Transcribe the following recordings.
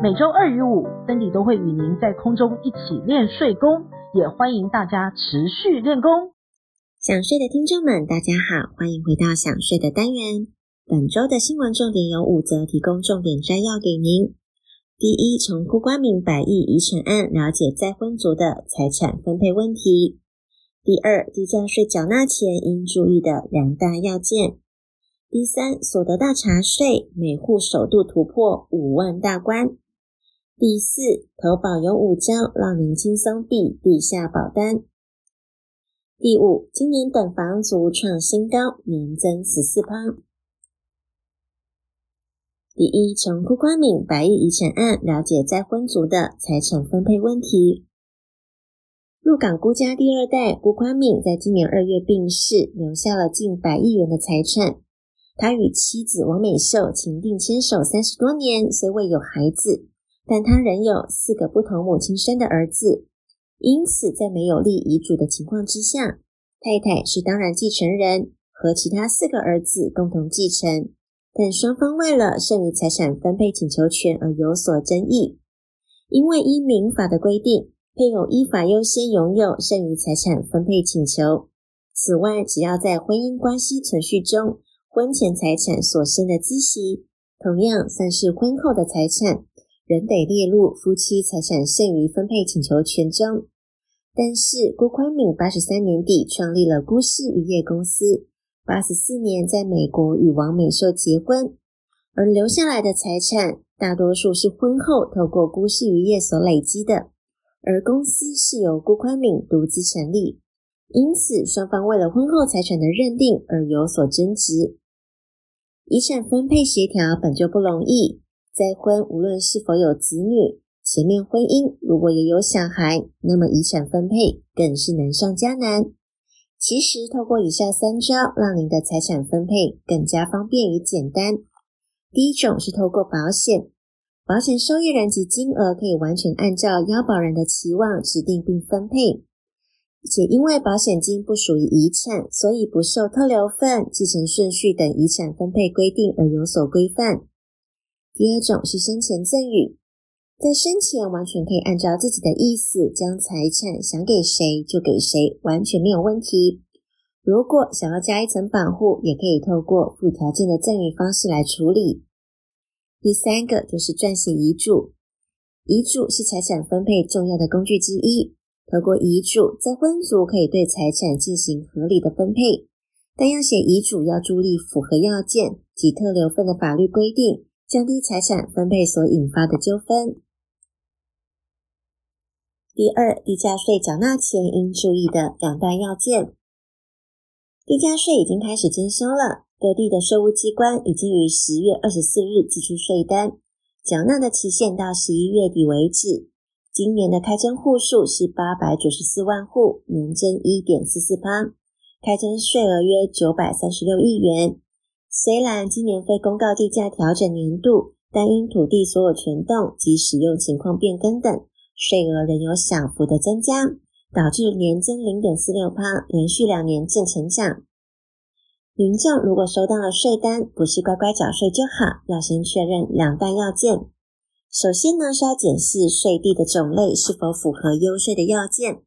每周二与五，森迪都会与您在空中一起练睡功，也欢迎大家持续练功。想睡的听众们，大家好，欢迎回到想睡的单元。本周的新闻重点有五则，提供重点摘要给您。第一，从辜冠明百亿遗产案了解再婚族的财产分配问题。第二，地价税缴纳前应注意的两大要件。第三，所得大查税每户首度突破五万大关。第四，投保有五招，让您轻松避地下保单。第五，今年等房族创新高，年增十四趴。第一，从辜宽敏百亿遗产案了解再婚族的财产分配问题。鹿港辜家第二代辜宽敏在今年二月病逝，留下了近百亿元的财产。他与妻子王美秀情定牵手三十多年，虽未有孩子。但他仍有四个不同母亲生的儿子，因此在没有立遗嘱的情况之下，太太是当然继承人，和其他四个儿子共同继承。但双方为了剩余财产分配请求权而有所争议，因为依民法的规定，配偶依法优先拥有剩余财产分配请求。此外，只要在婚姻关系存续中，婚前财产所生的孳息，同样算是婚后的财产。仍得列入夫妻财产剩余分配请求权中，但是辜宽敏八十三年底创立了辜氏渔业公司，八十四年在美国与王美秀结婚，而留下来的财产大多数是婚后透过辜氏渔业所累积的，而公司是由辜宽敏独资成立，因此双方为了婚后财产的认定而有所争执，遗产分配协调本就不容易。再婚无论是否有子女，前面婚姻如果也有小孩，那么遗产分配更是难上加难。其实，透过以下三招，让您的财产分配更加方便与简单。第一种是透过保险，保险受益人及金额可以完全按照要保人的期望指定并分配，且因为保险金不属于遗产，所以不受特留份、继承顺序等遗产分配规定而有所规范。第二种是生前赠与，在生前完全可以按照自己的意思将财产想给谁就给谁，完全没有问题。如果想要加一层保护，也可以透过附条件的赠与方式来处理。第三个就是撰写遗嘱，遗嘱是财产分配重要的工具之一。透过遗嘱，再婚族可以对财产进行合理的分配，但要写遗嘱要注意符合要件及特留份的法律规定。降低财产分配所引发的纠纷。第二，地价税缴纳前应注意的两大要件。地价税已经开始征收了，各地的税务机关已经于十月二十四日寄出税单，缴纳的期限到十一月底为止。今年的开征户数是八百九十四万户，年增一点四四趴，开征税额约九百三十六亿元。虽然今年非公告地价调整年度，但因土地所有权动及使用情况变更等，税额仍有小幅的增加，导致年增零点四六趴，连续两年正成长。民众如果收到了税单，不是乖乖缴税就好，要先确认两大要件。首先呢，是要检视税地的种类是否符合优税的要件。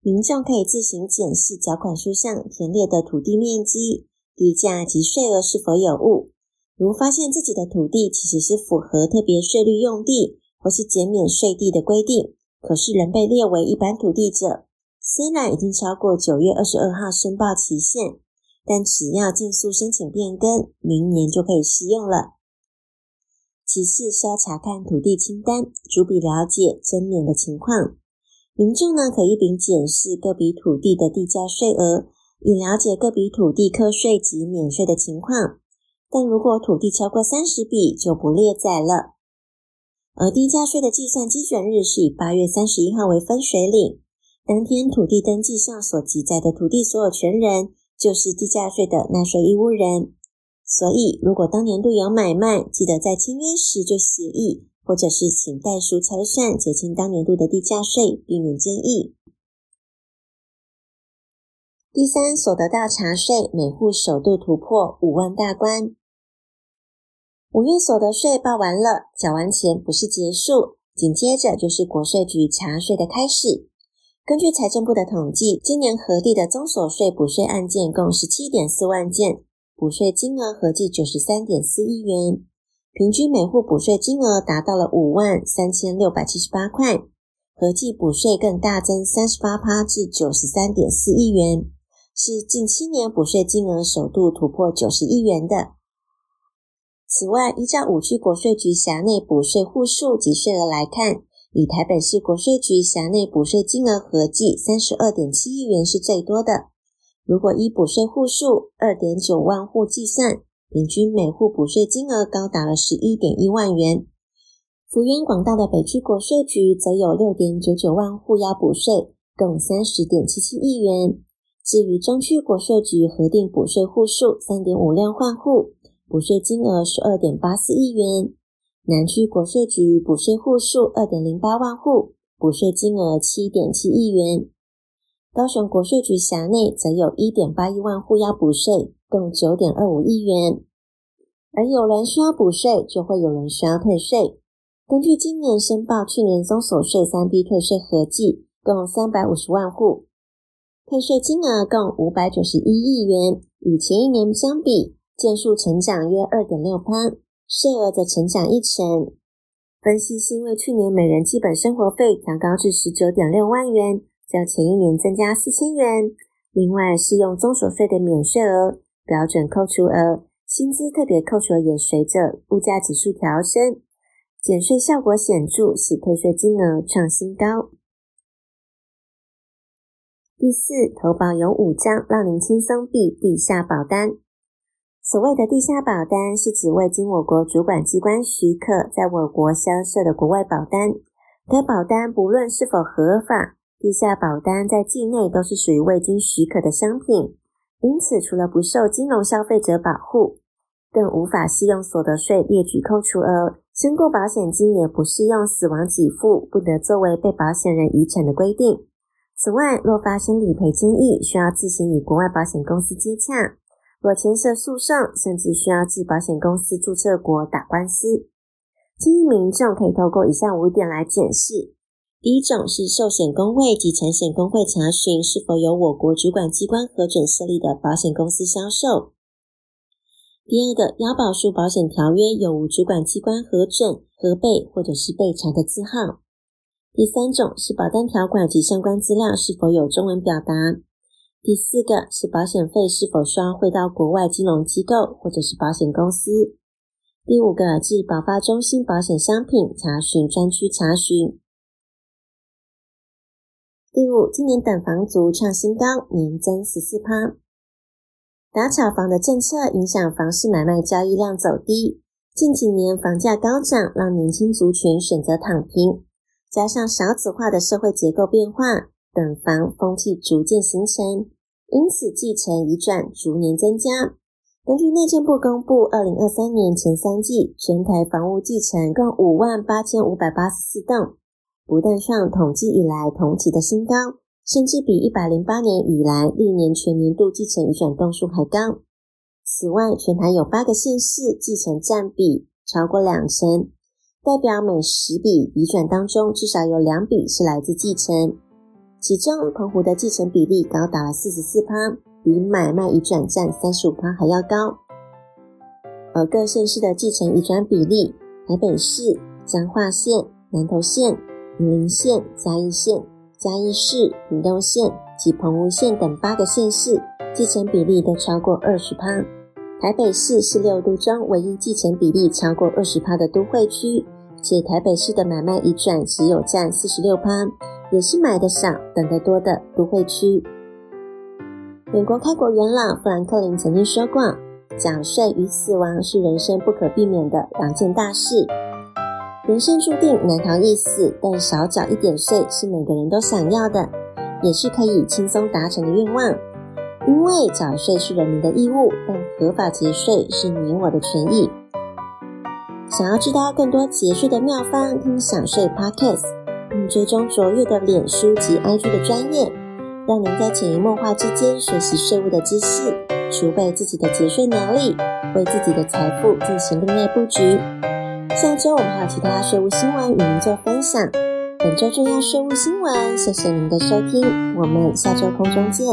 民众可以自行检视缴款书上填列的土地面积。地价及税额是否有误？如发现自己的土地其实是符合特别税率用地或是减免税地的规定，可是仍被列为一般土地者，虽然已经超过九月二十二号申报期限，但只要尽速申请变更，明年就可以适用了。其次是要查看土地清单，逐笔了解增免的情况。民众呢，可一并检视各笔土地的地价税额。以了解各笔土地课税及免税的情况，但如果土地超过三十笔就不列载了。而地价税的计算基准日是以八月三十一号为分水岭，当天土地登记上所记载的土地所有权人，就是地价税的纳税义务人。所以，如果当年度有买卖，记得在签约时就协议，或者是请代书拆算结清当年度的地价税，避免争议。第三，所得到查税，每户首度突破五万大关。五月所得税报完了，缴完钱不是结束，紧接着就是国税局查税的开始。根据财政部的统计，今年核定的综所税补税案件共十七点四万件。补税金额合计九十三点四亿元，平均每户补税金额达到了五万三千六百七十八块，合计补税更大增三十八趴至九十三点四亿元，是近七年补税金额首度突破九十亿元的。此外，依照五区国税局辖内补税户数及税额来看，以台北市国税局辖内补税金额合计三十二点七亿元是最多的。如果依补税户数二点九万户计算，平均每户补税金额高达了十一点一万元。幅员广大的北区国税局则有六点九九万户要补税，共三十点七七亿元。至于中区国税局核定补税户数三点五六万户，补税金额十二点八四亿元。南区国税局补税户数二点零八万户，补税金额七点七亿元。高雄国税局辖内则有一点八一万户要补税，共九点二五亿元。而有人需要补税，就会有人需要退税。根据今年申报，去年综所税三 B 退税合计共三百五十万户，退税金额共五百九十一亿元，与前一年相比，件数成长约二点六趴，税额则成长一成。分析是因为去年每人基本生活费调高至十九点六万元。较前一年增加四千元，另外适用综所税的免税额、标准扣除额、薪资特别扣除额也随着物价指数调升，减税效果显著，使退税金额创新高。第四，投保有五张，让您轻松避地下保单。所谓的地下保单，是指未经我国主管机关许可，在我国销售的国外保单。该保单不论是否合法。地下保单在境内都是属于未经许可的商品，因此除了不受金融消费者保护，更无法适用所得税列举扣除额，身故保险金也不适用死亡给付，不得作为被保险人遗产的规定。此外，若发生理赔争议，需要自行与国外保险公司接洽；若牵涉诉讼，甚至需要至保险公司注册国打官司。建议民众可以透过以下五点来检视。第一种是寿险公会及产险公会查询是否有我国主管机关核准设立的保险公司销售。第二个，腰保数保险条约有无主管机关核准、核备或者是备查的字号。第三种是保单条款及相关资料是否有中文表达。第四个是保险费是否需要汇到国外金融机构或者是保险公司。第五个，至保发中心保险商品查询专区查询。第五，今年等房族创新高，年增十四趴。打炒房的政策影响房市买卖交易量走低。近几年房价高涨，让年轻族群选择躺平，加上少子化的社会结构变化，等房风气逐渐形成，因此继承移转逐年增加。根据内政部公布，二零二三年前三季全台房屋继承共五万八千五百八十四栋。不但创统计以来同期的新高，甚至比一百零八年以来历年全年度继承移转栋数还高。此外，全台有八个县市继承占比超过两成，代表每十笔移转当中至少有两笔是来自继承。其中，澎湖的继承比例高达了四十四趴，比买卖移转占三十五趴还要高。而各县市的继承移转比例，台北市、彰化县、南投县。云林县、嘉义县、嘉义市、屏东县及澎湖县等八个县市继承比例都超过二十趴。台北市是六都中唯一继承比例超过二十趴的都会区，且台北市的买卖移转只有占四十六趴，也是买的少、等得多的都会区。美国开国元老富兰克林曾经说过：“缴税与死亡是人生不可避免的两件大事。”人生注定难逃一死，但少缴一点税是每个人都想要的。也是可以轻松达成的愿望。因为缴税是人民的义务，但合法节税是你我的权益。想要知道更多节税的妙方，听享税 Podcast，并追踪卓越的脸书及 IG 的专业，让您在潜移默化之间学习税务的知识，储备自己的节税能力，为自己的财富进行另类布局。下周我们还有其他税务新闻与您做分享。本周重要税务新闻，谢谢您的收听，我们下周空中见。